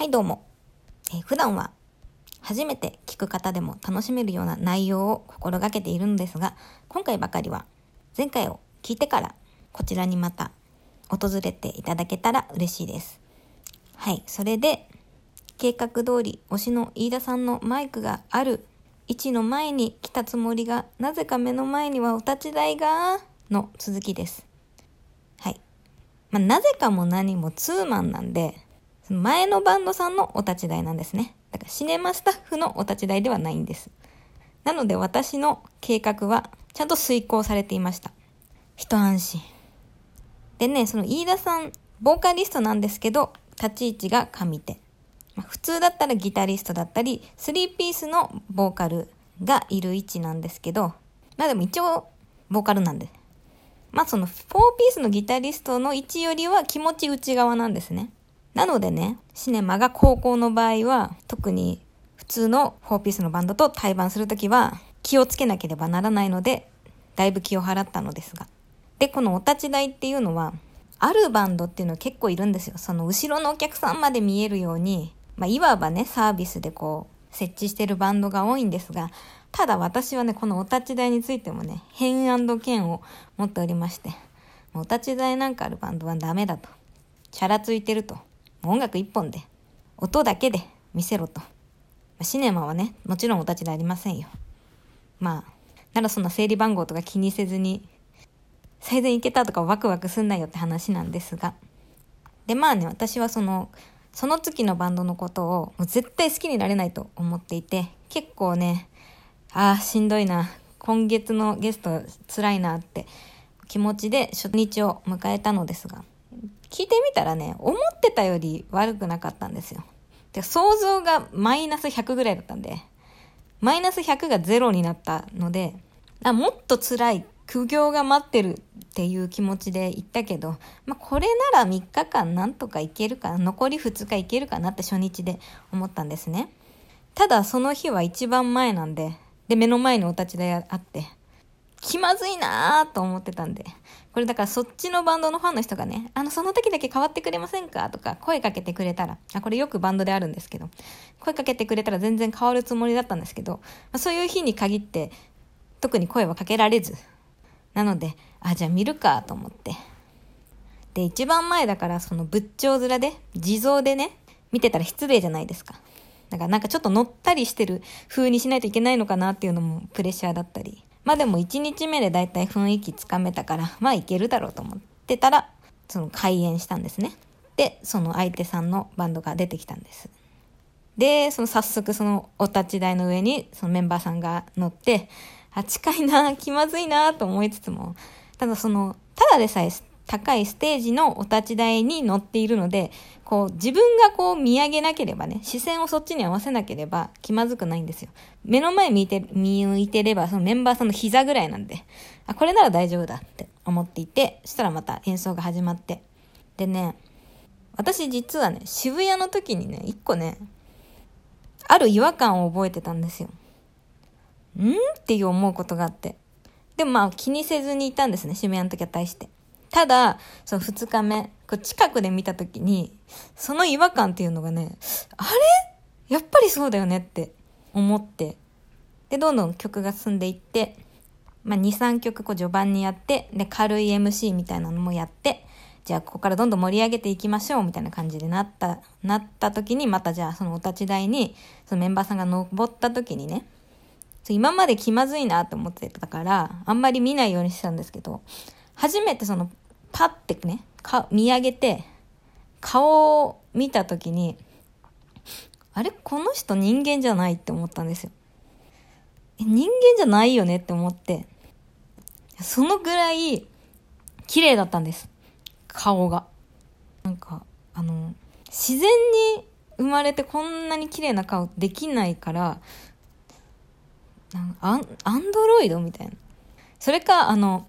はいどうも、えー普段は初めて聞く方でも楽しめるような内容を心がけているのですが今回ばかりは前回を聞いてからこちらにまた訪れていただけたら嬉しいです。はいそれで計画通り推しの飯田さんのマイクがある位置の前に来たつもりがなぜか目の前にはお立ち台がの続きです。はい。まあ、なぜかも何もツーマンなんで、前のバンドさんのお立ち台なんですね。だからシネマスタッフのお立ち台ではないんです。なので私の計画はちゃんと遂行されていました。一安心。でね、その飯田さん、ボーカリストなんですけど、立ち位置が上手。まあ普通だったらギタリストだったり、スリーピースのボーカルがいる位置なんですけど、まあでも一応、ボーカルなんで、まあその4ピースのギタリストの位置よりは気持ち内側なんですね。なのでね、シネマが高校の場合は特に普通の4ピースのバンドと対バンするときは気をつけなければならないので、だいぶ気を払ったのですが。で、このお立ち台っていうのは、あるバンドっていうのは結構いるんですよ。その後ろのお客さんまで見えるように、まあいわばね、サービスでこう、設置してるバンドが多いんですが、ただ私はね、このお立ち台についてもね、変剣を持っておりまして、お立ち台なんかあるバンドはダメだと。チャラついてると。音楽一本で、音だけで見せろと。シネマはね、もちろんお立ち台ありませんよ。まあ、ならそんな整理番号とか気にせずに、最善行けたとかワクワクすんなよって話なんですが。で、まあね、私はその、その月のバンドのことをもう絶対好きになれないと思っていて、結構ね、ああ、しんどいな。今月のゲスト辛いなって気持ちで初日を迎えたのですが、聞いてみたらね、思ってたより悪くなかったんですよ。で想像がマイナス100ぐらいだったんで、マイナス100が0になったので、あもっと辛い苦行が待ってるっていう気持ちで行ったけど、まあ、これなら3日間なんとかいけるかな、残り2日いけるかなって初日で思ったんですね。ただその日は一番前なんで、で、目の前にお立ち台あって、気まずいなーと思ってたんで。これだからそっちのバンドのファンの人がね、あの、その時だけ変わってくれませんか？とか声かけてくれたら、あ、これよくバンドであるんですけど、声かけてくれたら全然変わるつもりだったんですけど、まあ、そういう日に限って特に声はかけられず。なので、あ、じゃあ見るかと思って。で、一番前だからその仏頂面で、地蔵でね、見てたら失礼じゃないですか。だからなんかちょっと乗ったりしてる風にしないといけないのかなっていうのもプレッシャーだったり。まあでも1日目でだいたい雰囲気つかめたから、まあいけるだろうと思ってたら、その開演したんですね。で、その相手さんのバンドが出てきたんです。で、その早速そのお立ち台の上にそのメンバーさんが乗って、あ、近いな、気まずいなと思いつつも、ただその、ただでさえ高いステージのお立ち台に乗っているので、こう自分がこう見上げなければね、視線をそっちに合わせなければ気まずくないんですよ。目の前見て、見向いてればそのメンバーさんの膝ぐらいなんで、あ、これなら大丈夫だって思っていて、そしたらまた演奏が始まって。でね、私実はね、渋谷の時にね、一個ね、ある違和感を覚えてたんですよ。ん？っていう思うことがあって。でもまあ気にせずにいたんですね、渋谷の時は対して。ただ、その2日目、こう近くで見た時に、その違和感っていうのがね、あれ？やっぱりそうだよねって思って、で、どんどん曲が進んでいって、まあ、2、3曲こう序盤にやって、で、軽い MC みたいなのもやって、じゃあここからどんどん盛り上げていきましょうみたいな感じでなった、なった時に、またじゃあそのお立ち台に、そのメンバーさんが登った時にね、今まで気まずいなと思ってたから、あんまり見ないようにしてたんですけど、初めてそのパッてね、か、見上げて、顔を見たときに、あれこの人人間じゃないって思ったんですよ。人間じゃないよね？って思って、そのぐらい、綺麗だったんです。顔が。なんか、あの、自然に生まれてこんなに綺麗な顔できないから、なんアンアンドロイドみたいな。それか、あの、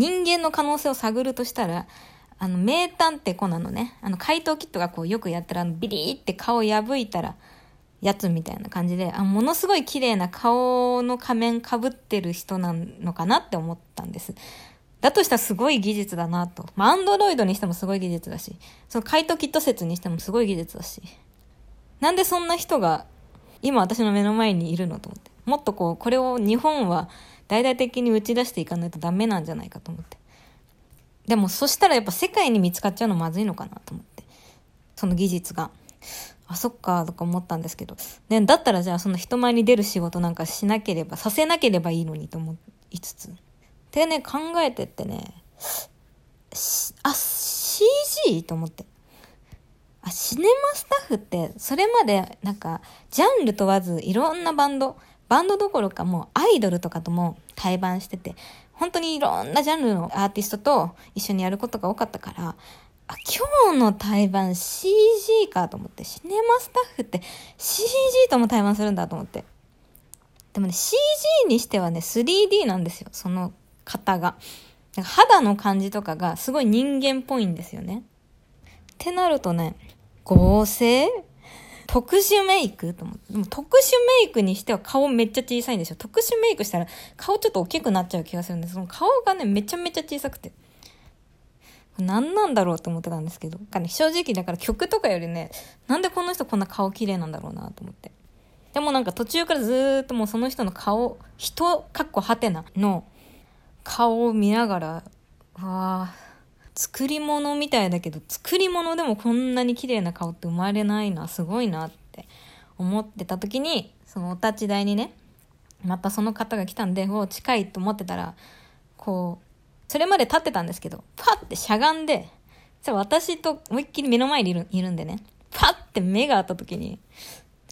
人間の可能性を探るとしたら、あの、名探偵コナンのね、あの、怪盗キッドがこうよくやったら、ビリッて顔破いたら、やつみたいな感じで、あ、ものすごい綺麗な顔の仮面被ってる人なのかなって思ったんです。だとしたらすごい技術だなと。まあ、アンドロイドにしてもすごい技術だし、その怪盗キット説にしてもすごい技術だし。なんでそんな人が今私の目の前にいるのと思って。もっとこう、これを日本は大々的に打ち出していかないとダメなんじゃないかと思って。でもそしたらやっぱ世界に見つかっちゃうのまずいのかなと思って。その技術が。あ、そっか、とか思ったんですけど。ね、だったらじゃあその人前に出る仕事なんかしなければ、させなければいいのにと思いつつ。ってね、考えてってね、あ、CG? と思って。あ、シネマスタッフって、それまでなんか、ジャンル問わずいろんなバンド、バンドどころかもうアイドルとかとも対バンしてて、本当にいろんなジャンルのアーティストと一緒にやることが多かったから、あ、今日の対バン CG かと思って、シネマスタッフって CG とも対バンするんだと思って。でもね、CG にしてはね、3D なんですよ、その方が。肌の感じとかがすごい人間っぽいんですよね。ってなるとね、合成特殊メイク？と思って。でも特殊メイクにしては顔めっちゃ小さいんですよ。特殊メイクしたら顔ちょっと大きくなっちゃう気がするんです。その顔がね、めちゃめちゃ小さくて。何なんだろうと思ってたんですけど、かね、正直だから曲とかよりね、なんでこの人こんな顔綺麗なんだろうなと思って。でもなんか途中からずーっともうその人の顔、人、かっこはてなの顔を見ながら、わあ、作り物みたいだけど、作り物でもこんなに綺麗な顔って生まれないな、すごいなって思ってた時に、そのお立ち台にね、またその方が来たんで、お近いと思ってたら、こう、それまで立ってたんですけど、パッてしゃがんで、私と思いっきり目の前にいるいるんでね、パッて目が合った時に、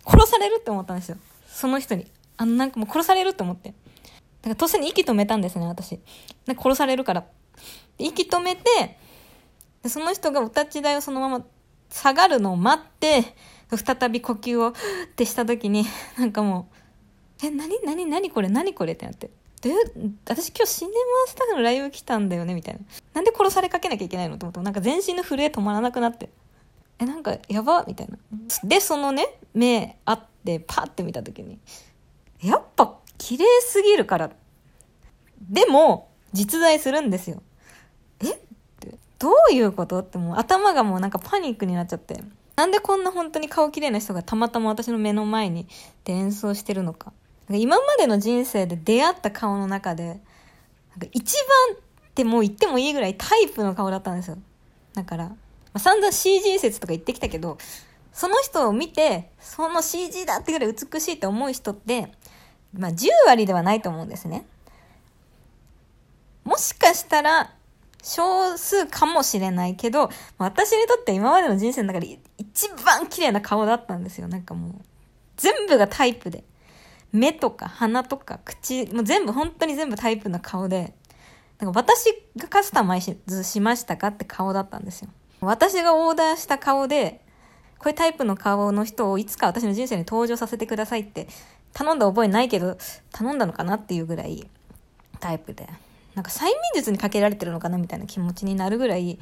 殺されるって思ったんですよ。その人に。あの、なんかもう殺されるって思って。だからとっさに息止めたんですね、私。殺されるから。息止めて、その人がお立ち台をそのまま下がるのを待って、再び呼吸をってした時に、なんかもう、え、なになになにこれ何これってなって。で、私今日シネマスタッフのライブ来たんだよねみたいな。なんで殺されかけなきゃいけないのと思って、なんか全身の震え止まらなくなって。え、なんかやばみたいな。で、そのね、目あってパッて見た時に、やっぱ綺麗すぎるから。でも、実在するんですよ。どういうこと？ってもう頭がもうなんかパニックになっちゃって。なんでこんな本当に顔綺麗な人がたまたま私の目の前にで演奏してるのか。今までの人生で出会った顔の中で、なんか一番ってもう言ってもいいぐらいタイプの顔だったんですよ。だから、まあ、散々 CG 説とか言ってきたけど、その人を見て、その CG だってぐらい美しいって思う人って、まあ10割ではないと思うんですね。もしかしたら、少数かもしれないけど、私にとって今までの人生の中で一番綺麗な顔だったんですよ。なんかもう、全部がタイプで。目とか鼻とか口、もう全部本当に全部タイプの顔で、なんか私がカスタマイズしましたかって顔だったんですよ。私がオーダーした顔で、こういうタイプの顔の人をいつか私の人生に登場させてくださいって頼んだ覚えないけど、頼んだのかなっていうぐらいタイプで。なんか催眠術にかけられてるのかなみたいな気持ちになるぐらい、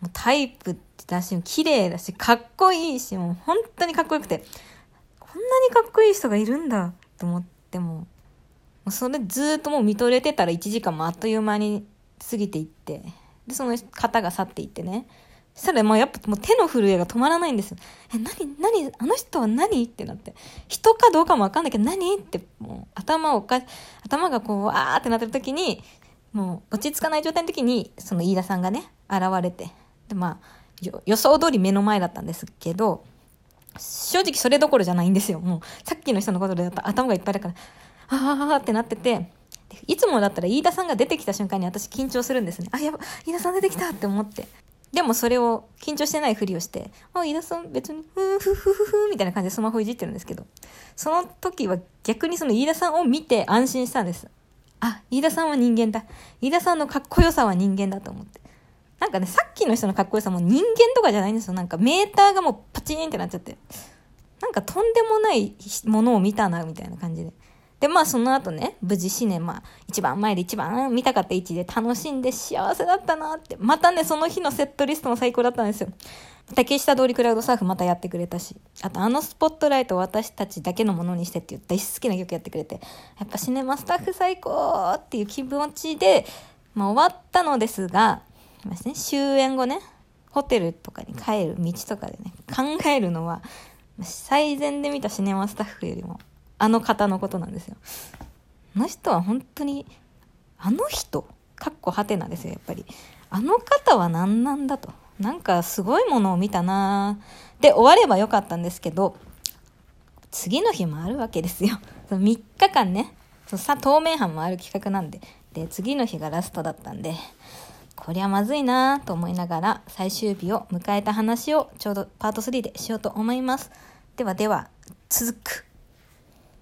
もうタイプだし、綺麗だし、かっこいいし、もう本当にかっこよくて、こんなにかっこいい人がいるんだと思ってももうそれずっともう見とれてたら1時間もあっという間に過ぎていってでその方が去っていってねそしたらもうやっぱもう手の震えが止まらないんですよ。え、何何あの人は何？ってなって。人かどうかもわかんないけど何？ってもう頭をか、頭がこう、あーってなってる時に、もう落ち着かない状態の時に、その飯田さんがね、現れて。で、まあ、予想通り目の前だったんですけど、正直それどころじゃないんですよ。もう、さっきの人のことで頭がいっぱいだから、ああってなってて、いつもだったら飯田さんが出てきた瞬間に私緊張するんですね。あ、やば、飯田さん出てきたって思って。でもそれを緊張してないふりをして、あ、飯田さん別に、ふーふふふふみたいな感じでスマホいじってるんですけど、その時は逆にその飯田さんを見て安心したんです。あ、飯田さんは人間だ。飯田さんのかっこよさは人間だと思って。なんかね、さっきの人のかっこよさも人間とかじゃないんですよ。なんかメーターがもうパチンってなっちゃって。なんかとんでもないものを見たな、みたいな感じで。で、まあその後ね、無事シネマ、一番前で一番見たかった位置で楽しんで幸せだったなって。またね、その日のセットリストも最高だったんですよ。竹下通りクラウドサーフまたやってくれたし、あとあのスポットライト私たちだけのものにしてって言った好きな曲やってくれて、やっぱシネマスタッフ最高っていう気持ちで、まあ終わったのですが、ますね。終演後ね、ホテルとかに帰る道とかでね、考えるのは、最善で見たシネマスタッフよりもあの方のことなんですよ。あの人は本当にあの人かっこはてなですよやっぱり。あの方は何なんだと。なんかすごいものを見たなーで終わればよかったんですけど次の日もあるわけですよ。3日間ねさ透明版もある企画なんでで次の日がラストだったんでこりゃまずいなと思いながら最終日を迎えた話をちょうどパート3でしようと思います。ではでは続く。